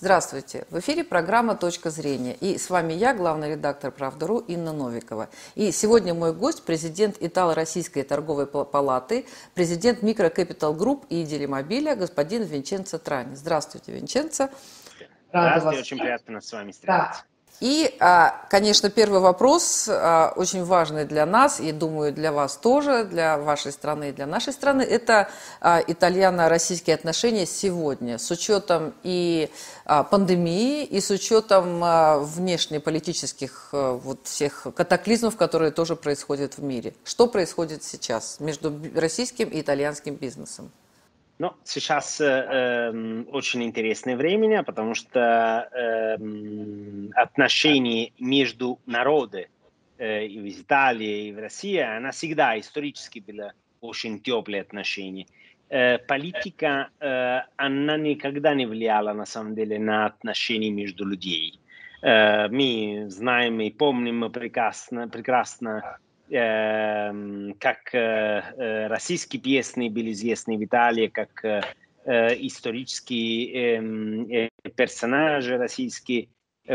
Здравствуйте! В эфире программа «Точка зрения». И с вами я, главный редактор «Правда.ру» Инна Новикова. И сегодня мой гость – президент Итало-Российской торговой палаты, президент Микрокапитал Групп и Делимобиля господин Винченцо Трани. Здравствуйте, Винченцо. Здравствуйте, очень приятно с вами встретиться. Да. И, а, конечно, первый вопрос, а, очень важный для нас, и, думаю, для вас тоже, для вашей страны и для нашей страны, это а, итальяно-российские отношения сегодня, с учетом и пандемии, и с учетом внешнеполитических вот всех катаклизмов, которые тоже происходят в мире. Что происходит сейчас между российским и итальянским бизнесом? Ну, сейчас э, очень интересное время, потому что э, отношения между народами э, и в Италии, и в России, она всегда исторически была очень теплые отношения. Э, политика, э, она никогда не влияла, на самом деле, на отношения между людьми. Э, мы знаем и помним прекрасно, прекрасно Эм, как э, э, российские песни были известны в Италии, как э, исторические эм, персонажи российской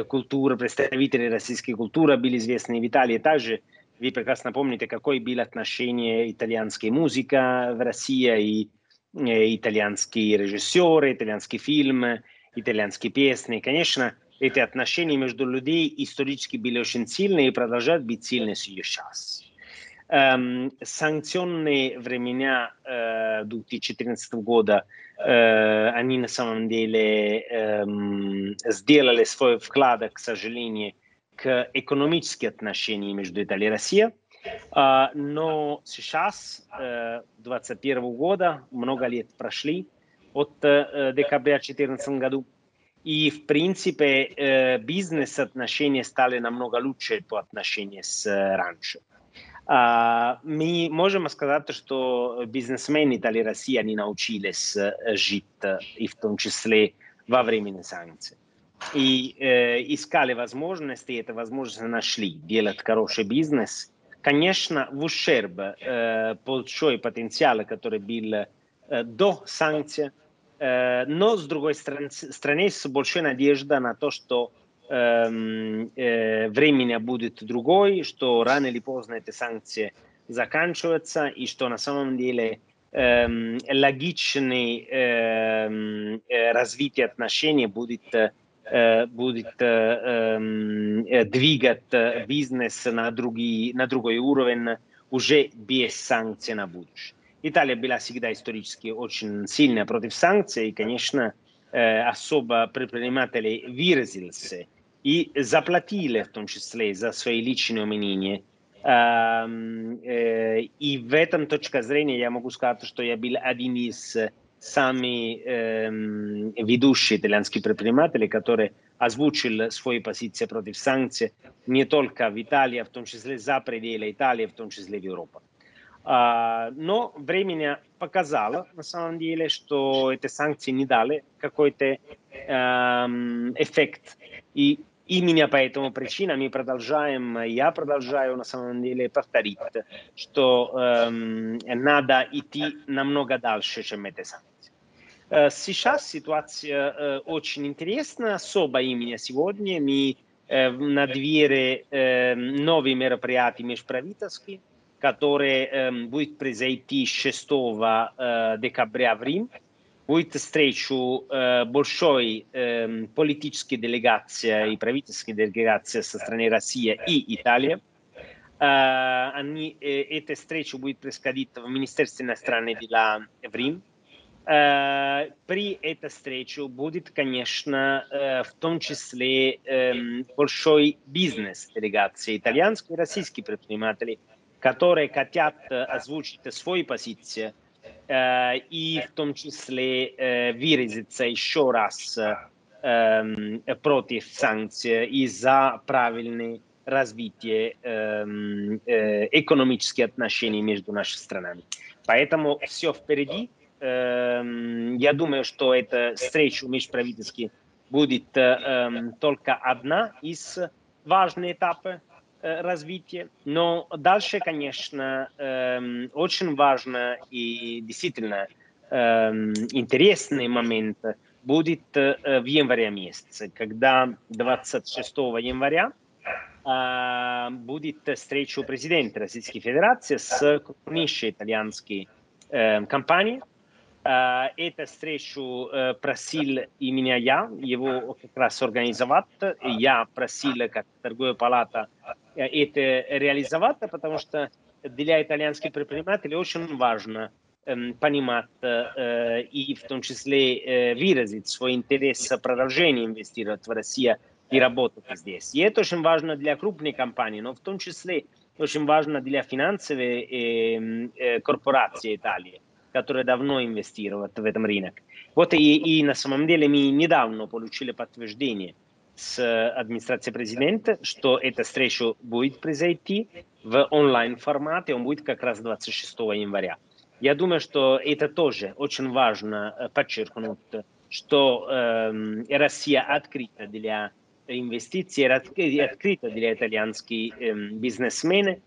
культуры, представители российской культуры были известны в Италии. Также вы прекрасно помните, какое было отношение итальянской музыки в России и итальянские режиссеры, итальянские фильмы, итальянские песни. Конечно, эти отношения между людьми исторически были очень сильные и продолжают быть сильными сейчас. Эм, санкционные времена э, 2014 года, э, они на самом деле э, сделали свой вклад, к сожалению, к экономическим отношениям между Италией и Россией. Uh, но сейчас, uh, 2021 года, много лет прошли от uh, декабря 2014 году, и, в принципе, uh, бизнес-отношения стали намного лучше по отношению с uh, раньше. Uh, мы можем сказать, что бизнесмены Италии и России они научились жить, и в том числе во время санкций. И э, искали возможности, и это возможности нашли делать хороший бизнес. Конечно, в ущерб э, большой потенциал, который был э, до санкций, э, но с другой стороны, с большой надеждой на то, что Эм, э, времени будет другой, что рано или поздно эти санкции заканчиваются, и что на самом деле э, логичное э, развитие отношений будет, э, будет э, э, двигать бизнес на, другие, на другой уровень уже без санкций на будущее. Италия была всегда исторически очень сильная против санкций, и, конечно, особо предприниматели выразился и заплатили в том числе за свои личные умения. И в этом точка зрения я могу сказать, что я был один из самых ведущих итальянских предпринимателей, который озвучил свои позиции против санкций не только в Италии, а в том числе за пределы Италии, в том числе в Европе. Но время показало, на самом деле, что эти санкции не дали какой-то эффект. И Именно по этому причинам мы продолжаем, я продолжаю на самом деле повторить, что эм, надо идти намного дальше, чем эти санкции. Э, сейчас ситуация э, очень интересна, особо именно сегодня мы э, на двери э, новые мероприятия межправительские, которые э, будут произойти 6 э, декабря в Рим будет встречу э, большой э, политической делегации и правительской делегации со стороны России и Италии. Э, они, э, эта встреча будет происходить в Министерстве иностранных дел в Рим. Э, при этой встрече будет, конечно, э, в том числе э, большой бизнес делегации итальянские и российские предприниматели, которые хотят озвучить свои позиции э, и в том числе э, выразиться еще раз э, против санкций и за правильное развитие э, э, экономических отношений между нашими странами. Поэтому все впереди. Э, я думаю, что эта встреча межправительских будет э, только одна из важных этапов Э, развития. Но дальше, конечно, эм, очень важно и действительно эм, интересный момент будет в январе месяце, когда 26 января будет встреча президента Российской Федерации с крупнейшей итальянской компанией. Эту встречу просил и меня я, его как раз организовать. Я просил, как торговая палата, это реализовать, потому что для итальянских предпринимателей очень важно понимать и в том числе выразить свой интерес продолжения инвестировать в Россию и работать здесь. И это очень важно для крупной компании, но в том числе очень важно для финансовой корпорации Италии, которые давно инвестируют в этом рынок. Вот и, и на самом деле мы недавно получили подтверждение администрации президента, что эта встреча будет произойти в онлайн-формате, он будет как раз 26 января. Я думаю, что это тоже очень важно подчеркнуть, что э, Россия открыта для инвестиций, открыта для итальянских э, бизнесменов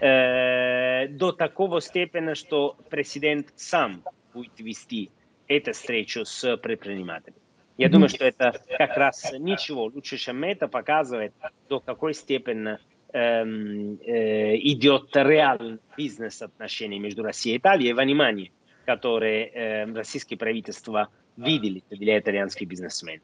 э, до такого степени, что президент сам будет вести эту встречу с предпринимателями. Я думаю, что это как раз ничего лучше, чем это показывает, до какой степени эм, э, идет реальный бизнес-отношения между Россией и Италией. И понимание, которое э, российское правительство видели для итальянских бизнесменов.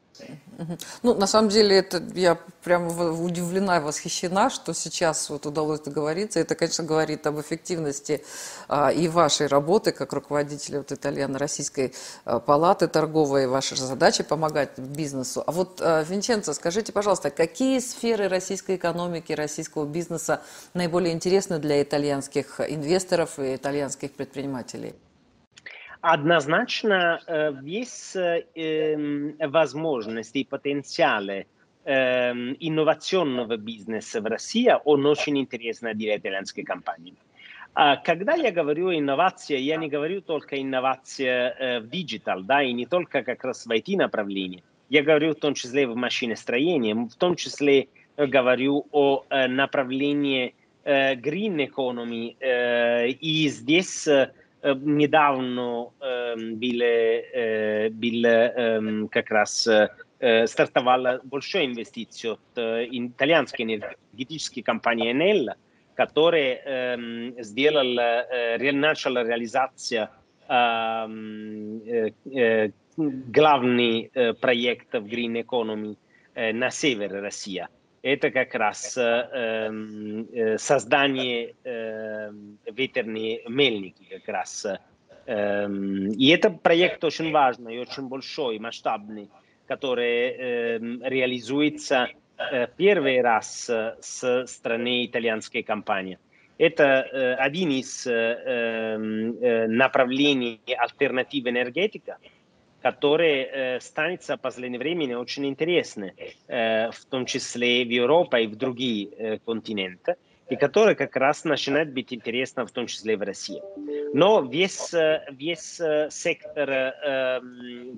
Ну, на самом деле, это я прямо удивлена и восхищена, что сейчас вот удалось договориться. Это, конечно, говорит об эффективности а, и вашей работы как руководителя вот итальяно-российской а, палаты торговой. Ваша задача помогать бизнесу. А вот, а, Винченцо, скажите, пожалуйста, какие сферы российской экономики, российского бизнеса наиболее интересны для итальянских инвесторов и итальянских предпринимателей? Однозначно есть возможности и потенциалы инновационного бизнеса в России, он очень интересен для итальянской компании. Когда я говорю инновация, я не говорю только инновация в digital, да, и не только как раз в IT-направлении. Я говорю в том числе в машиностроении, в том числе говорю о направлении green economy, и здесь недавно был, был как раз стартовала большая инвестиция от итальянской энергетической компании Enel, которая сделала, начала реализация главный проект в Green Economy на севере России – это как раз э, создание э, ветерной мельники как раз. Э, и этот проект очень важный очень большой, масштабный, который э, реализуется э, первый раз с стороны итальянской компании. Это э, один из э, э, направлений альтернативы энергетика, которые э, станется в последнее время очень интересны, э, в том числе в Европе и в другие э, континенты, и которые как раз начинают быть интересны, в том числе в России. Но весь, весь сектор, э,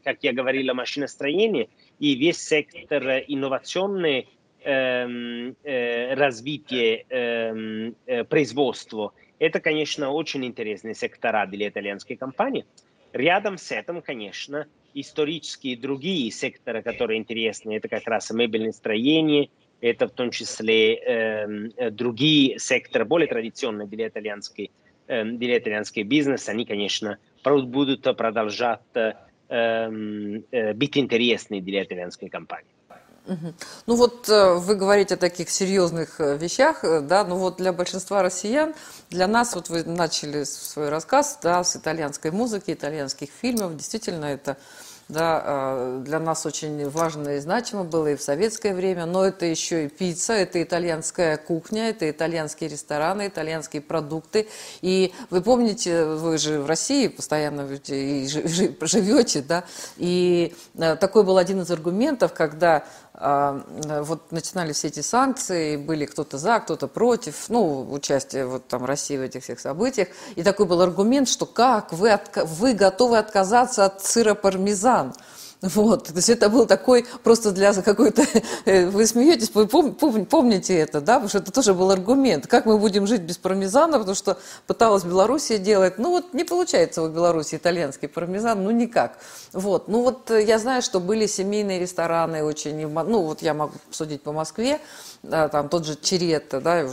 как я говорил, машиностроения и весь сектор инновационный э, э, развития э, э, производства, это, конечно, очень интересные сектора для итальянской компании. Рядом с этим, конечно, исторические другие секторы, которые интересны, это как раз мебельное строение, это в том числе э, другие секторы, более традиционные для итальянской, для итальянской бизнеса, они, конечно, будут продолжать э, э, быть интересны для итальянской компании. Ну вот э, вы говорите о таких серьезных э, вещах, э, да, ну вот для большинства россиян, для нас, вот вы начали свой рассказ, да, с итальянской музыки, итальянских фильмов, действительно это да, а, для нас очень важно и значимо было и в советское время, но это еще и пицца, это итальянская кухня, это итальянские рестораны, итальянские продукты. И вы помните, вы же в России постоянно живете, да, и такой был один из аргументов, когда вот начинали все эти санкции, были кто-то за, кто-то против, ну, участие вот там России в этих всех событиях. И такой был аргумент, что как вы, вы готовы отказаться от сыра пармезан? Вот, то есть это был такой просто для какой-то... Вы смеетесь, вы пом, пом, помните это, да? Потому что это тоже был аргумент. Как мы будем жить без пармезана? Потому что пыталась Белоруссия делать. Ну вот не получается у Беларуси итальянский пармезан, ну никак. Вот, ну вот я знаю, что были семейные рестораны очень... Ну вот я могу судить по Москве, да, там тот же Черетта, да,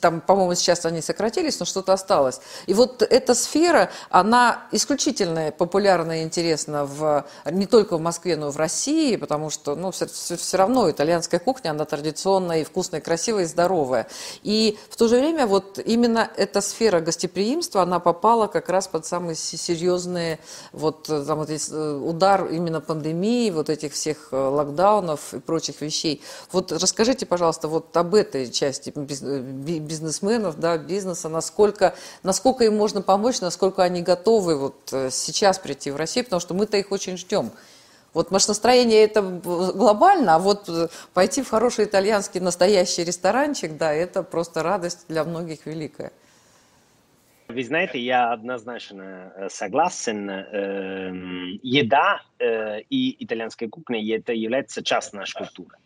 там, по-моему, сейчас они сократились, но что-то осталось. И вот эта сфера, она исключительно популярна и интересна в не только в Москве, но и в России, потому что, ну, все, все, равно итальянская кухня, она традиционная и вкусная, и красивая, и здоровая. И в то же время вот именно эта сфера гостеприимства, она попала как раз под самые серьезные, вот, там вот э, удар именно пандемии, вот этих всех э, локдаунов и прочих вещей. Вот расскажите, пожалуйста, вот об этой части э, бизнесменов, да, бизнеса, насколько, насколько им можно помочь, насколько они готовы вот сейчас прийти в Россию, потому что мы-то их очень ждем. Вот настроение это глобально, а вот э, пойти в хороший итальянский настоящий ресторанчик, да, это просто радость для многих великая. Вы знаете, я однозначно э, согласен. Эм, еда э, и итальянская кухня это является частью нашей культуры.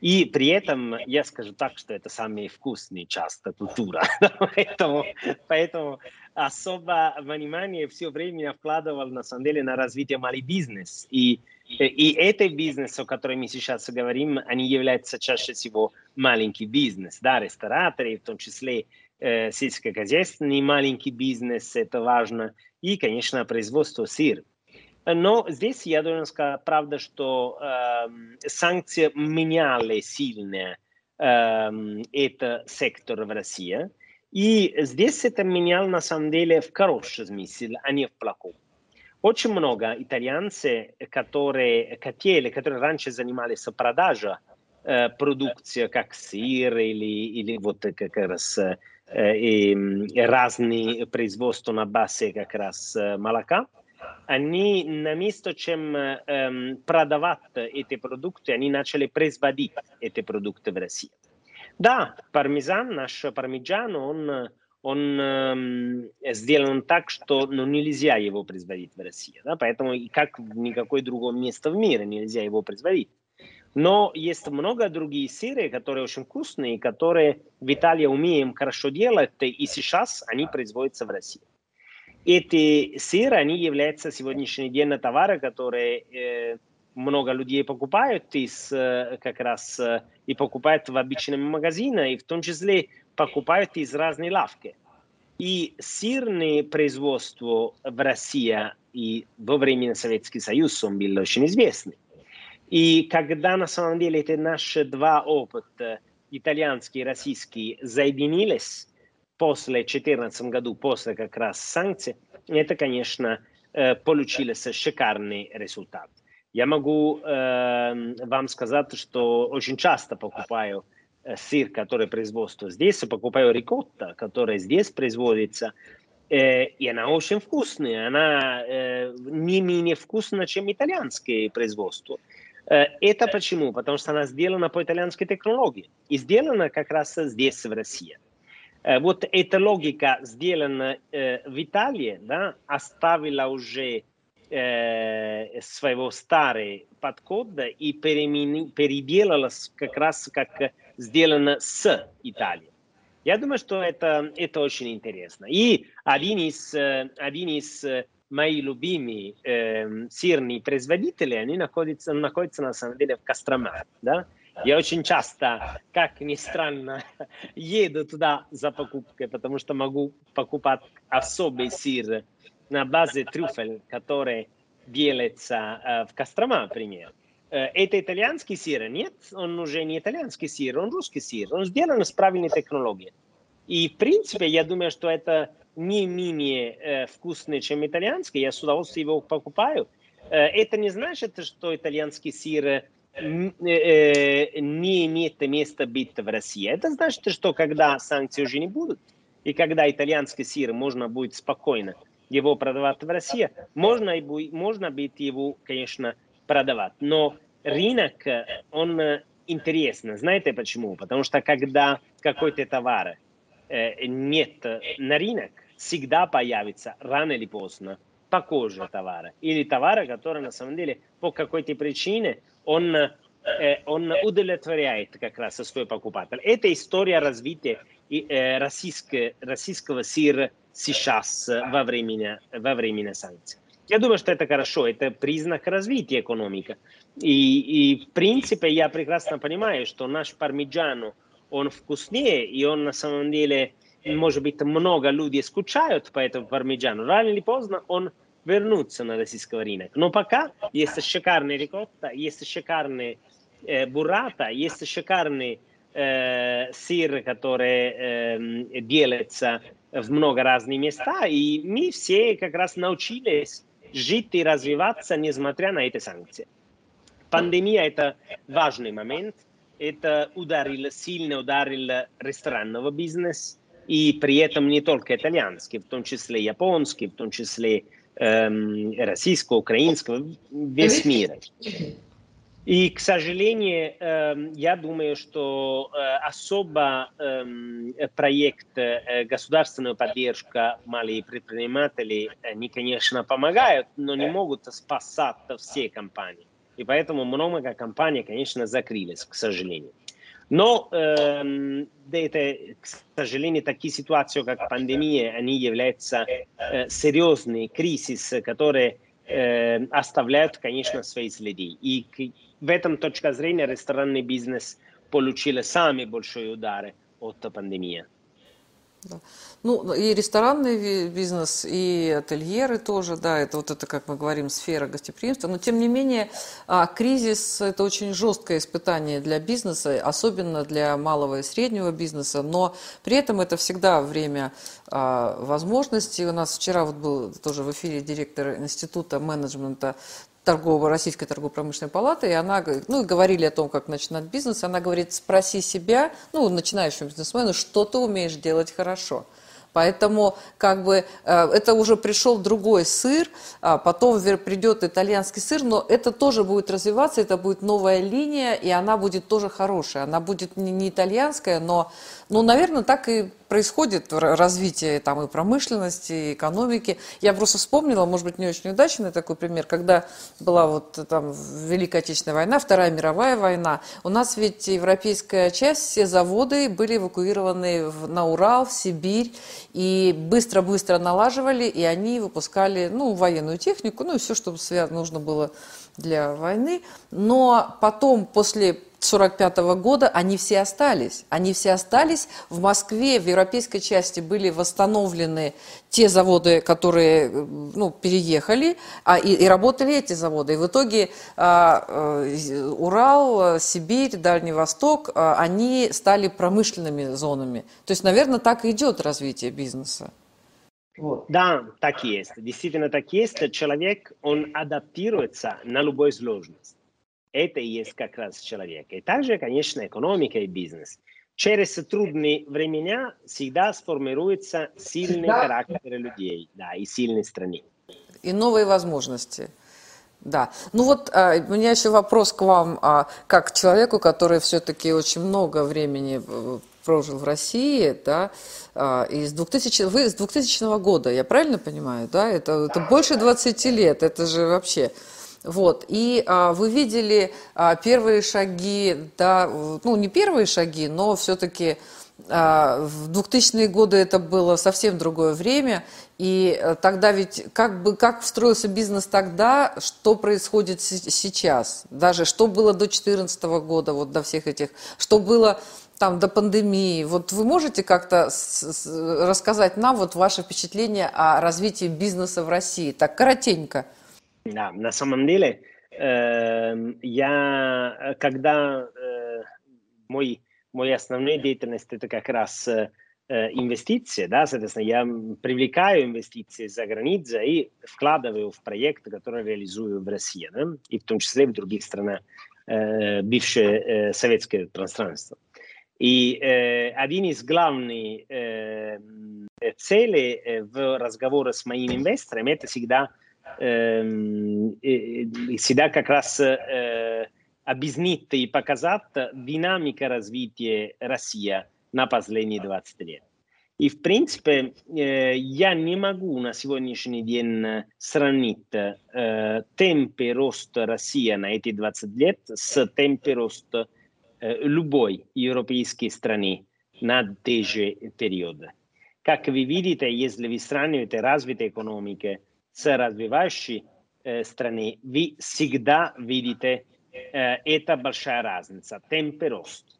И при этом я скажу так, что это самый вкусный часть культуры. поэтому, поэтому особо внимание все время вкладывал на самом деле на развитие малый бизнес. И, и это бизнес, о котором мы сейчас говорим, они являются чаще всего маленький бизнес, да, рестораторы, в том числе э, сельскохозяйственный маленький бизнес, это важно, и, конечно, производство сыра. Но здесь я должен сказать, правда, что э, санкции меняли сильно э, этот сектор в России. И здесь это менял на самом деле в хороший смысл, а не в плохой. Очень много итальянцев, которые хотели, которые раньше занимались продажей э, продукции, как сыр или, или вот как раз э, и разные производства на базе как раз э, молока, они на место, чем эм, продавать эти продукты, они начали производить эти продукты в России. Да, пармезан, наш пармиджан, он, он эм, сделан так, что ну, нельзя его производить в России. Да? Поэтому и как в никакой другом месте в мире нельзя его производить. Но есть много других сыры, которые очень вкусные, которые в Италии умеем хорошо делать, и сейчас они производятся в России. Эти сыры, они являются сегодняшний день товары, которые э, много людей покупают из, э, как раз э, и покупают в обычном магазине, и в том числе покупают из разных лавки. И сырное производство в России и во время Советского Союза он был очень известный. И когда на самом деле эти наши два опыта, итальянский и российский, соединились, после 2014 году, после как раз санкций, это, конечно, э, получился шикарный результат. Я могу э, вам сказать, что очень часто покупаю э, сыр, который производится здесь, покупаю рикотта, который здесь производится, э, и она очень вкусная, она э, не менее вкусная, чем итальянское производство. Э, это почему? Потому что она сделана по итальянской технологии и сделана как раз здесь, в России. Э, вот эта логика сделана э, в Италии, да, оставила уже э, своего старый подход и переделалась как раз как сделано с Италией. Я думаю, что это, это очень интересно. И один из, один из моих любимых э, сырных производителей, они находятся, находятся на самом деле в Костроме. Да? Я очень часто, как ни странно, еду туда за покупкой, потому что могу покупать особый сыр на базе трюфель, который делается э, в Кострома, например. Э, это итальянский сыр? Нет, он уже не итальянский сыр, он русский сыр. Он сделан с правильной технологией. И, в принципе, я думаю, что это не менее э, вкусный, чем итальянский. Я с удовольствием его покупаю. Э, это не значит, что итальянский сыр не имеет места быть в России. Это значит, что когда санкции уже не будут, и когда итальянский сыр можно будет спокойно его продавать в России, можно, и можно будет его, конечно, продавать. Но рынок, он интересный. Знаете почему? Потому что когда какой-то товар э, нет на рынок, всегда появится рано или поздно похожие товары. Или товары, которые на самом деле по какой-то причине он, э, он удовлетворяет как раз свой покупатель. Это история развития э, российского, российского сыра сейчас во времени, во времени санкций. Я думаю, что это хорошо, это признак развития экономики. И, и в принципе я прекрасно понимаю, что наш пармиджану, он вкуснее, и он на самом деле, может быть, много людей скучают по этому пармиджану. Рано или поздно он вернутся на российский рынок. Но пока есть шикарный рикотта, есть шикарный э, буррата, есть шикарный э, сыр, который э, делается в много разных местах, и мы все как раз научились жить и развиваться, несмотря на эти санкции. Пандемия – это важный момент, это ударил, сильно ударил ресторанный бизнес, и при этом не только итальянский, в том числе японский, в том числе эм, российского, украинского, весь мир. И, к сожалению, эм, я думаю, что э, особо эм, проект э, государственная поддержка малых предпринимателей, они, конечно, помогают, но не могут спасать все компании. И поэтому много компаний, конечно, закрылись, к сожалению. Но э, это, к сожалению, такие ситуации, как пандемия, они являются э, серьезные кризисы, которые э, оставляют, конечно, свои следы. И в этом точка зрения ресторанный бизнес получил самые большие удары от пандемии. Да. Ну, и ресторанный бизнес, и ательеры тоже, да, это вот это, как мы говорим, сфера гостеприимства. Но, тем не менее, а, кризис – это очень жесткое испытание для бизнеса, особенно для малого и среднего бизнеса, но при этом это всегда время а, возможностей. У нас вчера вот был тоже в эфире директор Института менеджмента торговой, Российской торгово-промышленной палаты, и она, ну, говорили о том, как начинать бизнес, она говорит, спроси себя, ну, начинающему бизнесмену, что ты умеешь делать хорошо. Поэтому как бы э, это уже пришел другой сыр, а потом придет итальянский сыр, но это тоже будет развиваться, это будет новая линия, и она будет тоже хорошая. Она будет не, итальянская, но, ну, наверное, так и происходит развитие там и промышленности, и экономики. Я просто вспомнила, может быть, не очень удачный такой пример, когда была вот там Великая Отечественная война, Вторая мировая война. У нас ведь европейская часть, все заводы были эвакуированы на Урал, в Сибирь, и быстро-быстро налаживали, и они выпускали, ну, военную технику, ну, и все, что нужно было для войны. Но потом, после 1945 года они все остались. Они все остались. В Москве, в европейской части были восстановлены те заводы, которые ну, переехали, а, и, и работали эти заводы. И в итоге а, а, Урал, Сибирь, Дальний Восток, а, они стали промышленными зонами. То есть, наверное, так и идет развитие бизнеса. Вот. Да, так есть. Действительно так есть. Человек, он адаптируется на любую сложность. Это и есть как раз человек. И также, конечно, экономика и бизнес. Через трудные времена всегда сформируется сильный да. характер людей да, и сильной страны. И новые возможности. Да. Ну вот а, у меня еще вопрос к вам, а, как к человеку, который все-таки очень много времени э, прожил в России, да, а, из 2000, вы с 2000 года, я правильно понимаю, да, это, это больше 20 лет, это же вообще... Вот. И а, вы видели а, первые шаги, да, ну не первые шаги, но все-таки а, в 2000-е годы это было совсем другое время, и э, тогда ведь как бы как встроился бизнес тогда, что происходит сейчас, даже что было до 2014 года, вот до всех этих, что было там до пандемии. Вот вы можете как-то рассказать нам вот ваше впечатление о развитии бизнеса в России, так коротенько? Да, на самом деле, э, я, когда э, мой, мой основная деятельность это как раз э, инвестиции, да, соответственно, я привлекаю инвестиции за границей и вкладываю в проект, который реализую в России, да, и в том числе в других странах э, бывшее э, советское пространство. И э, один из главных э, целей в разговоре с моими инвесторами это всегда Эм, всегда как раз э, объяснить и показать динамика развития России на последние 20 лет. И, в принципе, э, я не могу на сегодняшний день сравнить э, темпы роста России на эти 20 лет с темпами роста любой европейской страны на те же периоды. Как вы видите, если вы сравниваете развитые экономики с развивающей э, страной, вы всегда видите, э, это большая разница, темпы роста.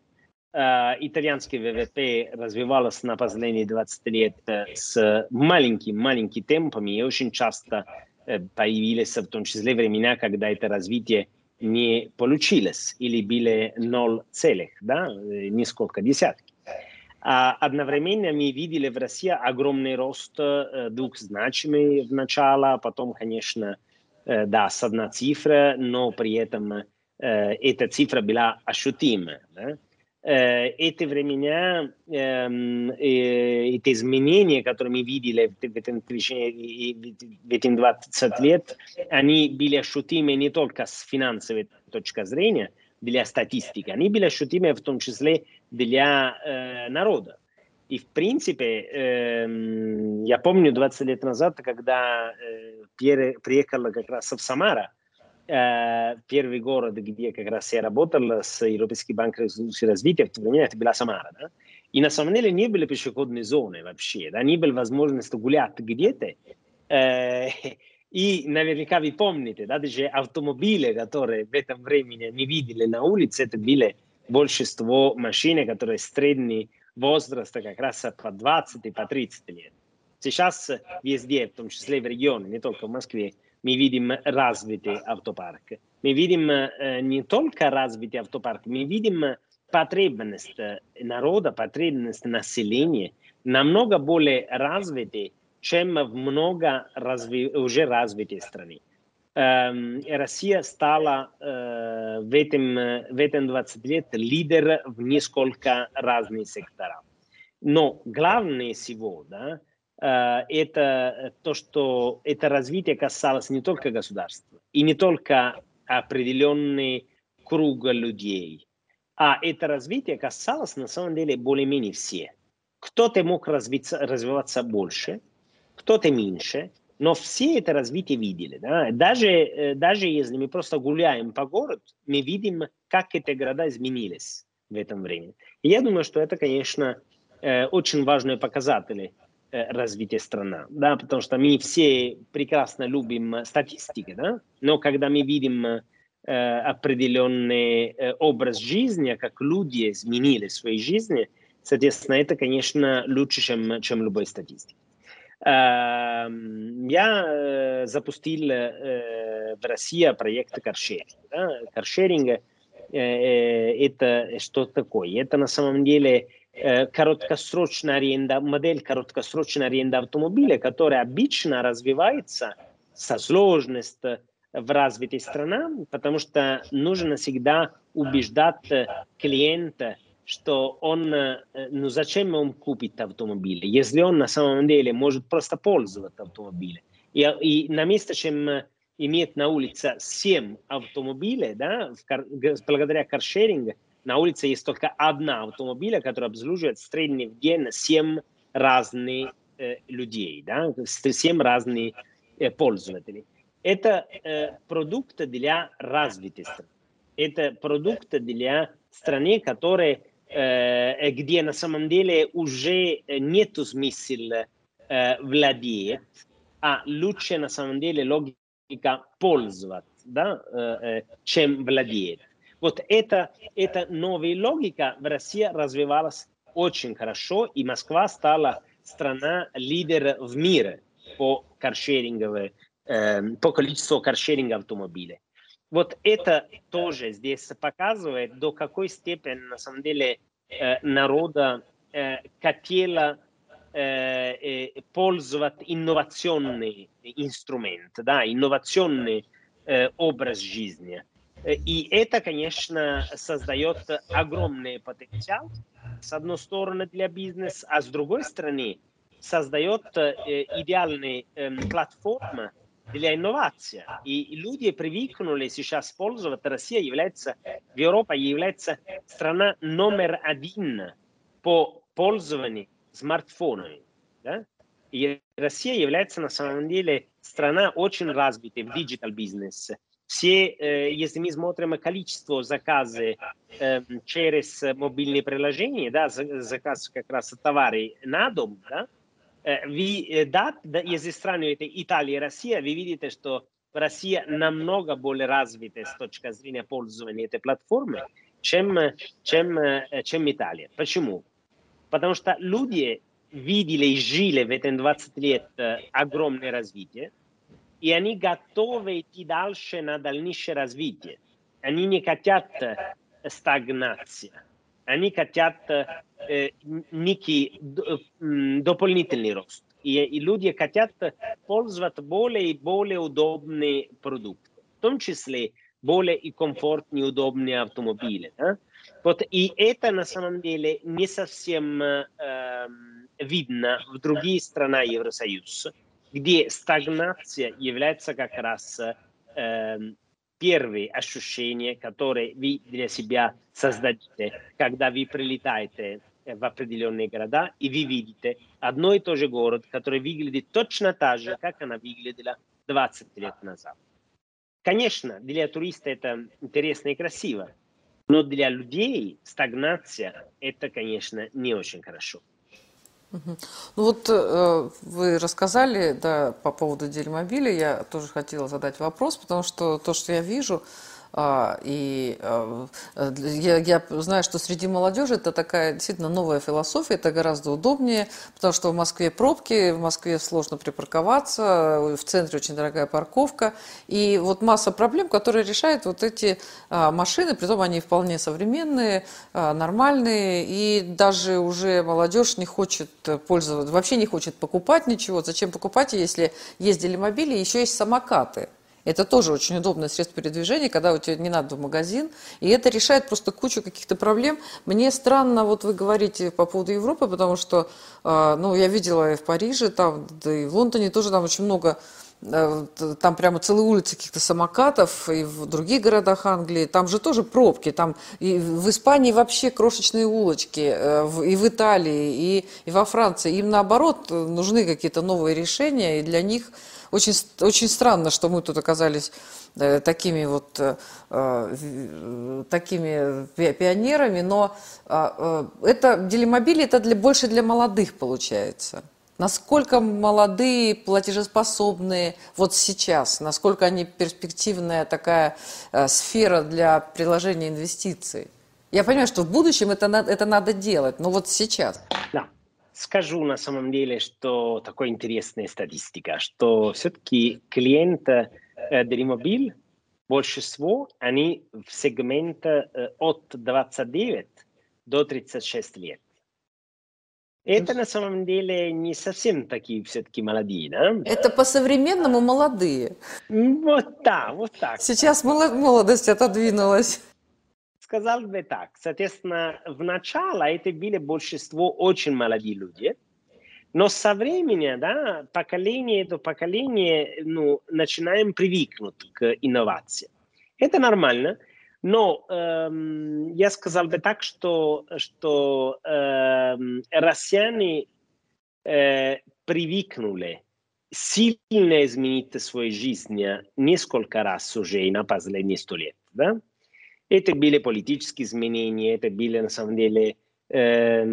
Э, итальянский ВВП развивался на последние 20 лет с маленькими-маленькими темпами и очень часто появились в том числе времена, когда это развитие не получилось или были ноль целых, да, несколько десятки. А одновременно мы видели в России огромный рост двухзначный в начало, а потом, конечно, да, с одна цифра, но при этом эта цифра была ощутима. Да? эти времена, эти изменения, которые мы видели в эти 20 лет, они были ощутимы не только с финансовой точки зрения, для статистики, они были ощутимы в том числе для э, народа. И, в принципе, э, я помню 20 лет назад, когда э, приехал как раз в Самара, э, первый город, где как раз я работал с Европейским банком развития, в то время это была Самара, да? И на самом деле не были пешеходные зоны вообще, да? не было возможности гулять где-то. Э, и наверняка вы помните, да, даже автомобили, которые в этом времени не видели на улице, это были большинство машин, которые средний возраст как раз по 20 и по 30 лет. Сейчас везде, в том числе в регионе, не только в Москве, мы видим развитый автопарк. Мы видим э, не только развитый автопарк, мы видим потребность народа, потребность населения намного более развитой, чем в много разви... уже развитой стране. Эм, Россия стала э, в, этом, в этом 20 лет лидер в несколько разных секторов. Но главное всего, да, Э, это то, что это развитие касалось не только государства и не только определенный круг людей, а это развитие касалось на самом деле более-менее все. Кто-то мог развиться, развиваться больше, кто-то меньше, но все это развитие видели. Да? Даже, э, даже если мы просто гуляем по городу, мы видим, как эти города изменились в этом времени. И я думаю, что это, конечно, э, очень важные показатели Э, развития страны, да, потому что мы все прекрасно любим статистики, да, но когда мы видим определенный образ жизни, как люди изменили свои жизни, соответственно, это, конечно, лучше, чем, чем любой статистика. Э, я э, запустил э, в России проект каршеринга. Да? Каршеринг это что такое? Это на самом деле Э, короткосрочная аренда, модель короткосрочной аренды автомобиля, которая обычно развивается со сложностью в развитой стране, потому что нужно всегда убеждать клиента, что он, э, ну зачем он купит автомобиль, если он на самом деле может просто пользоваться автомобилем. И, и на место, чем иметь на улице 7 автомобилей, да, в, благодаря каршерингу, на улице есть только одна автомобиля, которая обслуживает в среднем в день 7 разных э, людей, да, 7 разных э, пользователей. Это э, продукт для развитой страны. Это продукт для страны, которая, э, где на самом деле уже нет смысла э, владеть, а лучше на самом деле логика пользоваться, да, э, э чем владеть. Вот это, эта новая логика в России развивалась очень хорошо, и Москва стала страна лидер в мире по каршеринговой, э, по количеству каршеринга автомобилей. Вот это тоже здесь показывает, до какой степени на самом деле э, народа хотела э, э, пользоваться инновационный инструмент, да, инновационный образ жизни. И это, конечно, создает огромный потенциал, с одной стороны, для бизнеса, а с другой стороны, создает идеальную платформу для инновации. И люди привыкнули сейчас пользоваться. Россия является, Европа является страна номер один по пользованию смартфонами. Да? И Россия является на самом деле страна очень развитой в digital бизнесе. Все, э, если мы смотрим количество заказов э, через мобильные приложения, да, заказ как раз товары на дом, да, вы, да, если сравниваете Италию и Россию, вы видите, что Россия намного более развита с точки зрения пользования этой платформы, чем, чем, чем Италия. Почему? Потому что люди видели и жили в этом 20 лет огромное развитие, и они готовы идти дальше на дальнейшее развитие. Они не хотят стагнации. Они хотят э, некий дополнительный рост. И, и люди хотят пользоваться более и более удобные продукты, в том числе более и комфортные, удобные автомобили. Да? Вот, и это на самом деле не совсем э, видно в других странах Евросоюза где стагнация является как раз э, первые ощущения, которые вы для себя создадите, когда вы прилетаете в определенные города, и вы видите одно и то же город, который выглядит точно так же, как она выглядела 20 лет назад. Конечно, для туриста это интересно и красиво, но для людей стагнация это, конечно, не очень хорошо. Ну вот э, вы рассказали да, по поводу делимобиля, я тоже хотела задать вопрос, потому что то, что я вижу, и а, я, я знаю, что среди молодежи это такая действительно новая философия, это гораздо удобнее, потому что в Москве пробки, в Москве сложно припарковаться, в центре очень дорогая парковка, и вот масса проблем, которые решают вот эти а, машины, притом они вполне современные, нормальные, и даже уже молодежь не хочет пользоваться, вообще не хочет покупать ничего. Зачем покупать, если ездили мобили, еще есть самокаты. Это тоже очень удобное средство передвижения, когда у тебя не надо в магазин. И это решает просто кучу каких-то проблем. Мне странно, вот вы говорите по поводу Европы, потому что, а, ну, я видела и в Париже, там, да и в Лондоне тоже там очень много там прямо целые улицы каких-то самокатов, и в других городах Англии, там же тоже пробки, там и в Испании вообще крошечные улочки, э, и в Италии, и, и во Франции. Им наоборот нужны какие-то новые решения, и для них очень, очень странно, что мы тут оказались э, такими вот э, э, такими пионерами, но а, это делимобили это для, больше для молодых получается. Насколько молодые, платежеспособные вот сейчас, насколько они перспективная такая сфера для приложения инвестиций? Я понимаю, что в будущем это, это надо делать, но вот сейчас. Да. Скажу на самом деле, что такая интересная статистика, что все-таки клиенты э, Dreamobile больше всего они в сегменте э, от 29 до 36 лет. Это на самом деле не совсем такие все-таки молодые, да? Это по-современному молодые. Вот так, вот так. Сейчас молодость отодвинулась сказал бы так. Соответственно, в начале это были большинство очень молодые люди, но со временем, да, поколение до поколения, ну, начинаем привыкнуть к инновациям. Это нормально, но эм, я сказал бы так, что, что эм, россияне э, привыкнули сильно изменить свою жизнь несколько раз уже на последние сто лет. Да? Это были политические изменения, это были на самом деле э,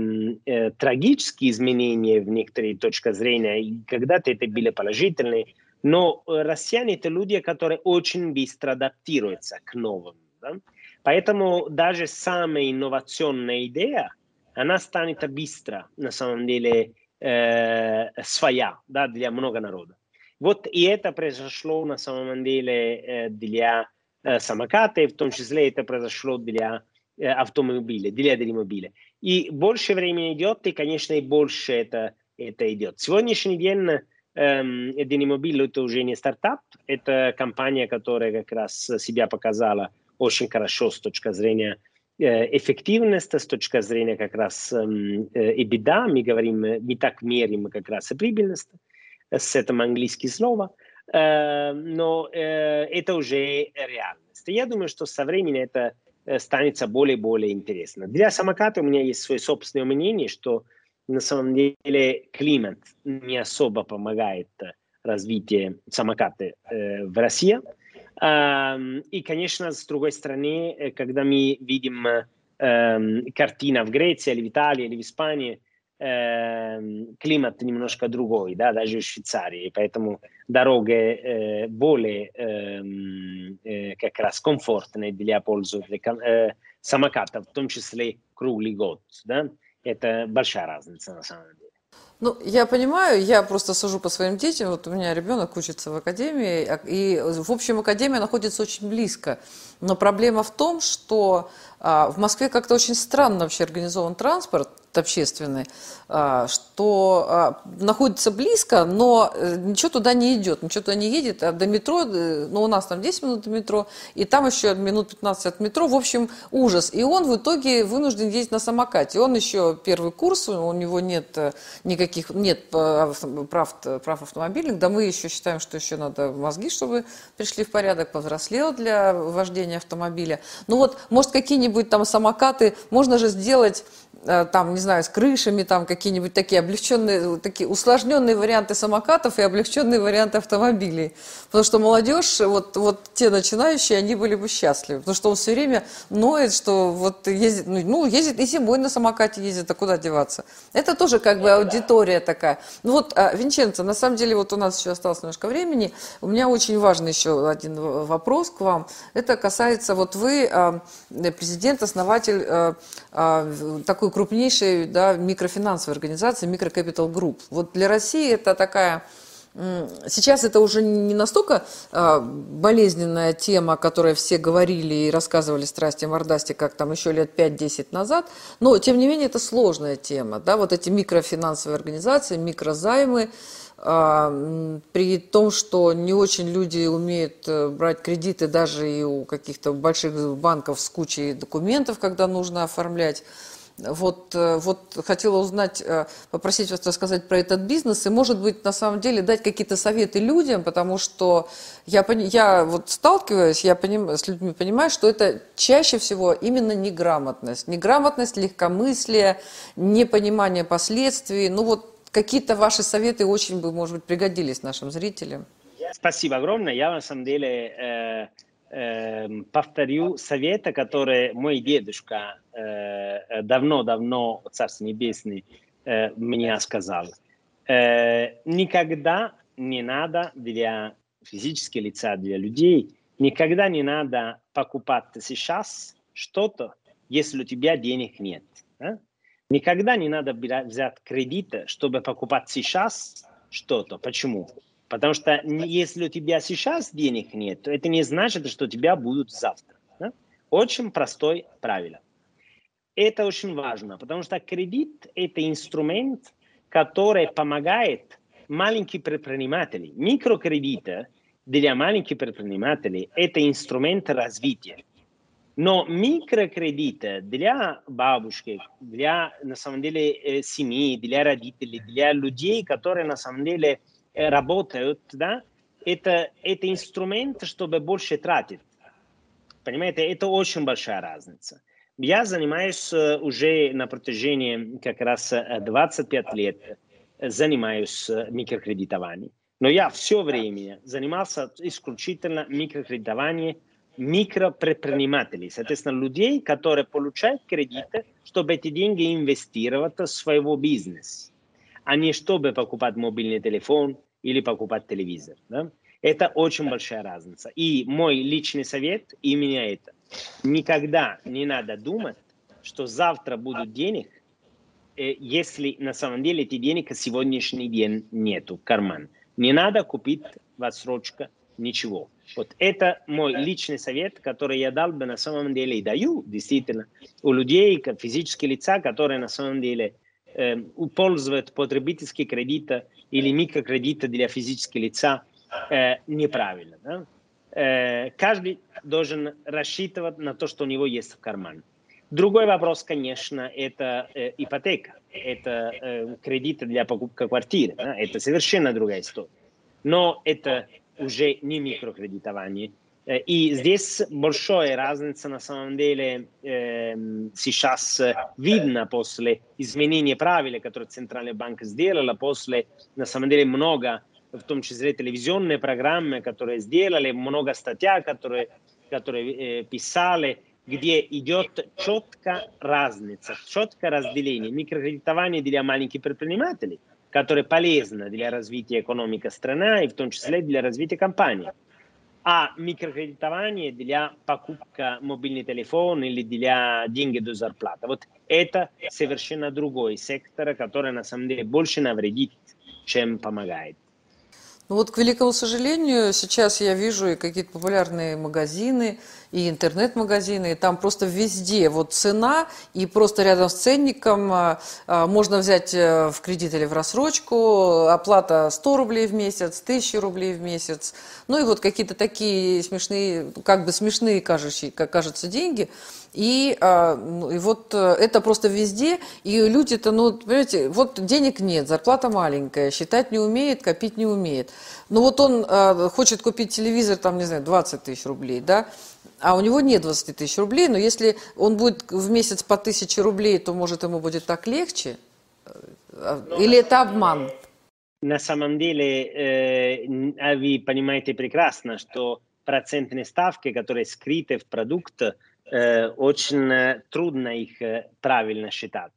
э, трагические изменения в некоторые точки зрения, и когда-то это были положительные, но россияне это люди, которые очень быстро адаптируются к новым. Да? Поэтому даже самая инновационная идея, она станет быстро, на самом деле, э, своя да, для много народа. Вот и это произошло на самом деле э, для Э, самокаты, в том числе это произошло для э, автомобиля, для автомобиля. И больше времени идет, и, конечно, и больше это, это идет. Сегодняшний день эм, это уже не стартап, это компания, которая как раз себя показала очень хорошо с точки зрения э, эффективности, с точки зрения как раз эм, EBITDA, мы говорим, мы так мерим как раз и прибыльность, с этим английское слово – Э, но э, это уже реальность. Я думаю, что со временем это э, станет более и более интересно. Для самоката у меня есть свое собственное мнение, что на самом деле климат не особо помогает развитию самокаты э, в России. Э, и, конечно, с другой стороны, когда мы видим э, картина в Греции или в Италии или в Испании, э, климат немножко другой, да, даже в Швейцарии, поэтому дороги э, более э, э, как раз комфортные для пользователей э, самокатов, в том числе круглый год, да, это большая разница на самом деле. Ну, я понимаю, я просто сужу по своим детям. Вот у меня ребенок учится в академии, и, в общем, академия находится очень близко. Но проблема в том, что а, в Москве как-то очень странно вообще организован транспорт общественный, а, что а, находится близко, но э, ничего туда не идет, ничего туда не едет, а до метро, э, ну, у нас там 10 минут до метро, и там еще минут 15 от метро, в общем, ужас. И он в итоге вынужден ездить на самокате. Он еще первый курс, у него нет э, никаких, нет прав, прав автомобильных, да мы еще считаем, что еще надо мозги, чтобы пришли в порядок, повзрослел для вождения автомобиля. Ну вот, может, какие-нибудь там самокаты, можно же сделать там, не знаю, с крышами, там какие-нибудь такие облегченные, такие усложненные варианты самокатов и облегченные варианты автомобилей. Потому что молодежь, вот, вот те начинающие, они были бы счастливы. Потому что он все время ноет, что вот ездит, ну, ну ездит и зимой на самокате ездит, а куда деваться? Это тоже как бы аудитория такая. Ну вот, а, Винченцо, на самом деле, вот у нас еще осталось немножко времени. У меня очень важный еще один вопрос к вам. Это касается, вот вы а, президент, основатель а, такой крупнейшей да, микрофинансовой организации, Microcapital Group. Вот для России это такая... Сейчас это уже не настолько э, болезненная тема, о которой все говорили и рассказывали страсти мордасти, как там еще лет 5-10 назад, но тем не менее это сложная тема. Да? Вот эти микрофинансовые организации, микрозаймы, э, при том, что не очень люди умеют э, брать кредиты даже и у каких-то больших банков с кучей документов, когда нужно оформлять. Вот, э, вот хотела узнать, э, попросить вас рассказать про этот бизнес и, может быть, на самом деле дать какие-то советы людям, потому что я, я вот сталкиваюсь я поним, с людьми, понимаю, что это чаще всего именно неграмотность. Неграмотность, легкомыслие, непонимание последствий. Ну вот какие-то ваши советы очень бы, может быть, пригодились нашим зрителям. Спасибо огромное. Я, на самом деле, э, повторю советы, которые мой дедушка э, давно-давно, Царство Небесный, э, мне сказал. Э, никогда не надо для физических лица, для людей, никогда не надо покупать сейчас что-то, если у тебя денег нет. А? Никогда не надо взять кредит, чтобы покупать сейчас что-то. Почему? Потому что если у тебя сейчас денег нет, то это не значит, что у тебя будут завтра. Да? Очень простое правило. Это очень важно, потому что кредит – это инструмент, который помогает маленьким предпринимателям. Микрокредиты для маленьких предпринимателей – это инструмент развития. Но микрокредиты для бабушки, для, на самом деле, э, семьи, для родителей, для людей, которые, на самом деле, работают, да, это, это инструмент, чтобы больше тратить. Понимаете, это очень большая разница. Я занимаюсь э, уже на протяжении как раз 25 э, лет, занимаюсь микрокредитованием. Но я все время занимался исключительно микрокредитованием микропредпринимателей, соответственно, людей, которые получают кредиты, чтобы эти деньги инвестировать в своего бизнеса а не чтобы покупать мобильный телефон или покупать телевизор. Да? Это очень большая разница. И мой личный совет именно это. Никогда не надо думать, что завтра будут денег, э, если на самом деле эти денег сегодняшний день нету в карман. Не надо купить в отсрочку ничего. Вот это мой личный совет, который я дал бы на самом деле и даю действительно у людей, физических лица, которые на самом деле э, пользовать потребительские кредиты или микрокредиты для физических лица э, неправильно. Да? Э, каждый должен рассчитывать на то, что у него есть в кармане. Другой вопрос, конечно, это э, ипотека, это э, кредиты для покупки квартиры. Да? Это совершенно другая история. Но это уже не микрокредитование, И здесь большая разница на самом деле э, сейчас видно после изменения правил, которые Центральный банк сделала, после на самом деле много, в том числе телевизионные программы, которые сделали, много статей, которые, которые э, писали, где идет четкая разница, четкое разделение микрокредитования для маленьких предпринимателей, которое полезно для развития экономики страны и в том числе для развития компании а микрокредитование для покупки мобильный телефон или для деньги до зарплаты. Вот это совершенно другой сектор, который на самом деле больше навредит, чем помогает. Ну вот, к великому сожалению, сейчас я вижу и какие-то популярные магазины, и интернет-магазины, и там просто везде вот цена, и просто рядом с ценником а, а, можно взять э, в кредит или в рассрочку, оплата 100 рублей в месяц, 1000 рублей в месяц, ну и вот какие-то такие смешные, как бы смешные кажущие, как кажется, деньги, и, а, ну, и вот э, это просто везде, и люди-то, ну, понимаете, вот денег нет, зарплата маленькая, считать не умеет, копить не умеет. Ну вот он хочет купить телевизор, там, не знаю, 20 тысяч рублей, да, а у него нет 20 тысяч рублей, но если он будет в месяц по тысяче рублей, то, может, ему будет так легче? Э, или это обман? На самом деле, э, вы понимаете прекрасно, что процентные ставки, которые скрыты в продукт, э, очень трудно их э, правильно считать,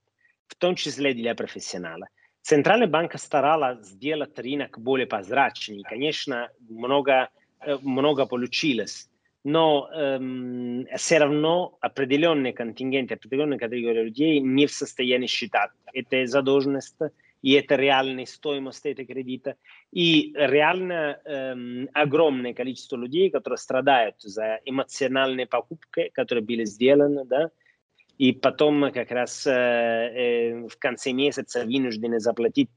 в том числе для профессионала. Центральный банк старался сделать рынок более прозрачный. Конечно, много, э, много получилось но эм, все равно определенные контингенты, определенные категории людей не в состоянии считать. Это задолженность, и это реальная стоимость этого кредита. И реально эм, огромное количество людей, которые страдают за эмоциональные покупки, которые были сделаны, да, и потом как раз э, в конце месяца вынуждены заплатить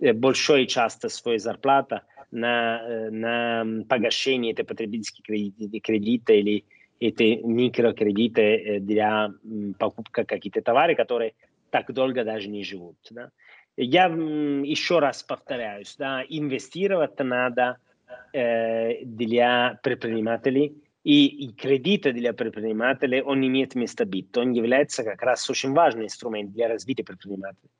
большую часть своей зарплаты на, э, на погашение этой потребительских кредиты, кредита или эти микрокредиты э, для покупки каких-то товаров, которые так долго даже не живут. Да. Я еще раз повторяюсь, да, инвестировать надо э, для предпринимателей, и, и кредиты для предпринимателей, он имеет место быть. Он является как раз очень важным инструментом для развития предпринимателей.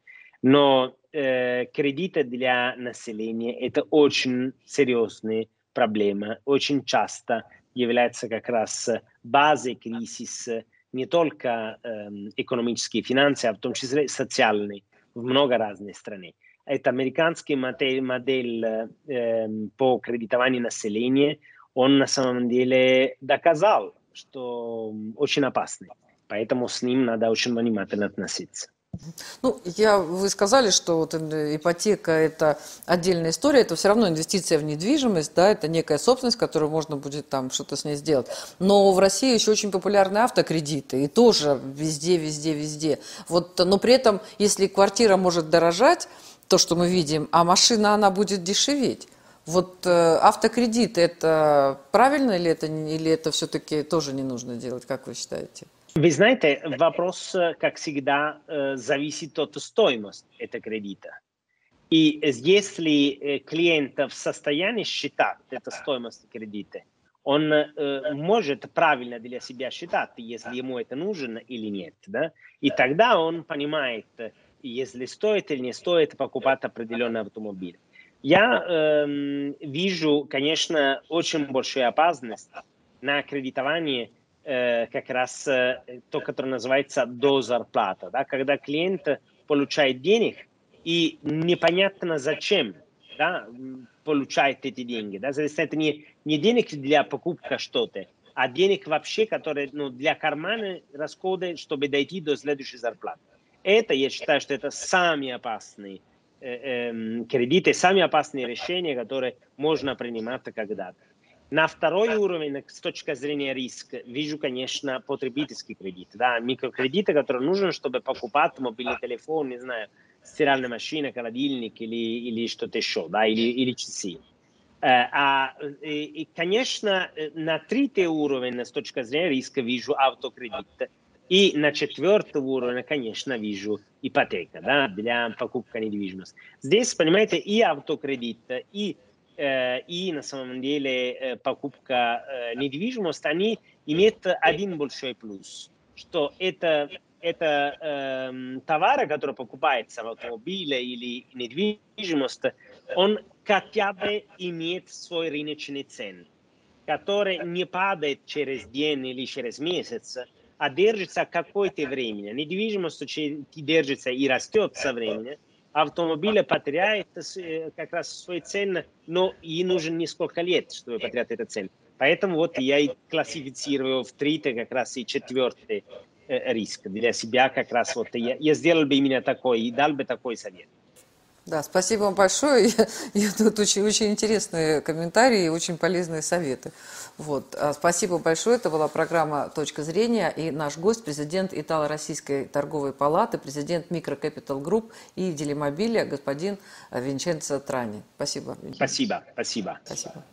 Но э, кредиты для населения – это очень серьезная проблема. Очень часто является как раз базой кризиса не только э, экономические финансы, а в том числе социальные в много разных стран. Это американский модель, модель э, по кредитованию населения, он на самом деле доказал, что очень опасный. Поэтому с ним надо очень внимательно относиться. Ну, я, вы сказали, что вот ипотека – это отдельная история, это все равно инвестиция в недвижимость, да, это некая собственность, которую можно будет там что-то с ней сделать. Но в России еще очень популярны автокредиты, и тоже везде, везде, везде. Вот, но при этом, если квартира может дорожать, то, что мы видим, а машина, она будет дешеветь. Вот э, автокредит – это правильно или это, или это все-таки тоже не нужно делать, как вы считаете? Вы знаете, вопрос, как всегда, зависит от стоимости этого кредита. И если клиент в состоянии считать эту стоимость кредита, он э, может правильно для себя считать, если ему это нужно или нет. Да? И тогда он понимает, если стоит или не стоит покупать определенный автомобиль. Я э, вижу, конечно, очень большую опасность на кредитовании э, как раз э, то, которое называется до зарплата, да, когда клиент получает денег и непонятно зачем да, получает эти деньги. Да, это не, не денег для покупки что-то, а денег вообще, которые ну, для кармана расходы, чтобы дойти до следующей зарплаты. Это, я считаю, что это самые опасные э, э, кредиты, самые опасные решения, которые можно принимать когда-то. На второй уровень, с точки зрения риска, вижу, конечно, потребительский кредит. Да, микрокредиты, которые нужны, чтобы покупать мобильный телефон, не знаю, стиральная машина, холодильник или, или что-то еще, да, или, или часы. А, и, и, конечно, на третий уровень, с точки зрения риска, вижу автокредит. И на четвертый уровень, конечно, вижу ипотека да, для покупки недвижимости. Здесь, понимаете, и автокредит, и и на самом деле покупка недвижимости, они имеют один большой плюс, что это это э, товары, которые покупаются в автомобиле или недвижимость, он хотя бы имеет свой рыночный цен, который не падает через день или через месяц, а держится какое-то время. Недвижимость держится и растет со временем. Автомобиль потеряет э, как раз свой цен, но и нужен несколько лет, чтобы потерять этот цен. Поэтому вот я и классифицирую в третий как раз и четвертый Э, риск для себя как раз вот я, я сделал бы именно такой и дал бы такой совет. Да, спасибо вам большое. Я, я тут очень, очень интересные комментарии и очень полезные советы. Вот. А спасибо большое. Это была программа «Точка зрения». И наш гость, президент Итало-Российской торговой палаты, президент Микрокапитал Групп и Делимобиля, господин Винченцо Трани. Спасибо. Спасибо. Спасибо. Спасибо.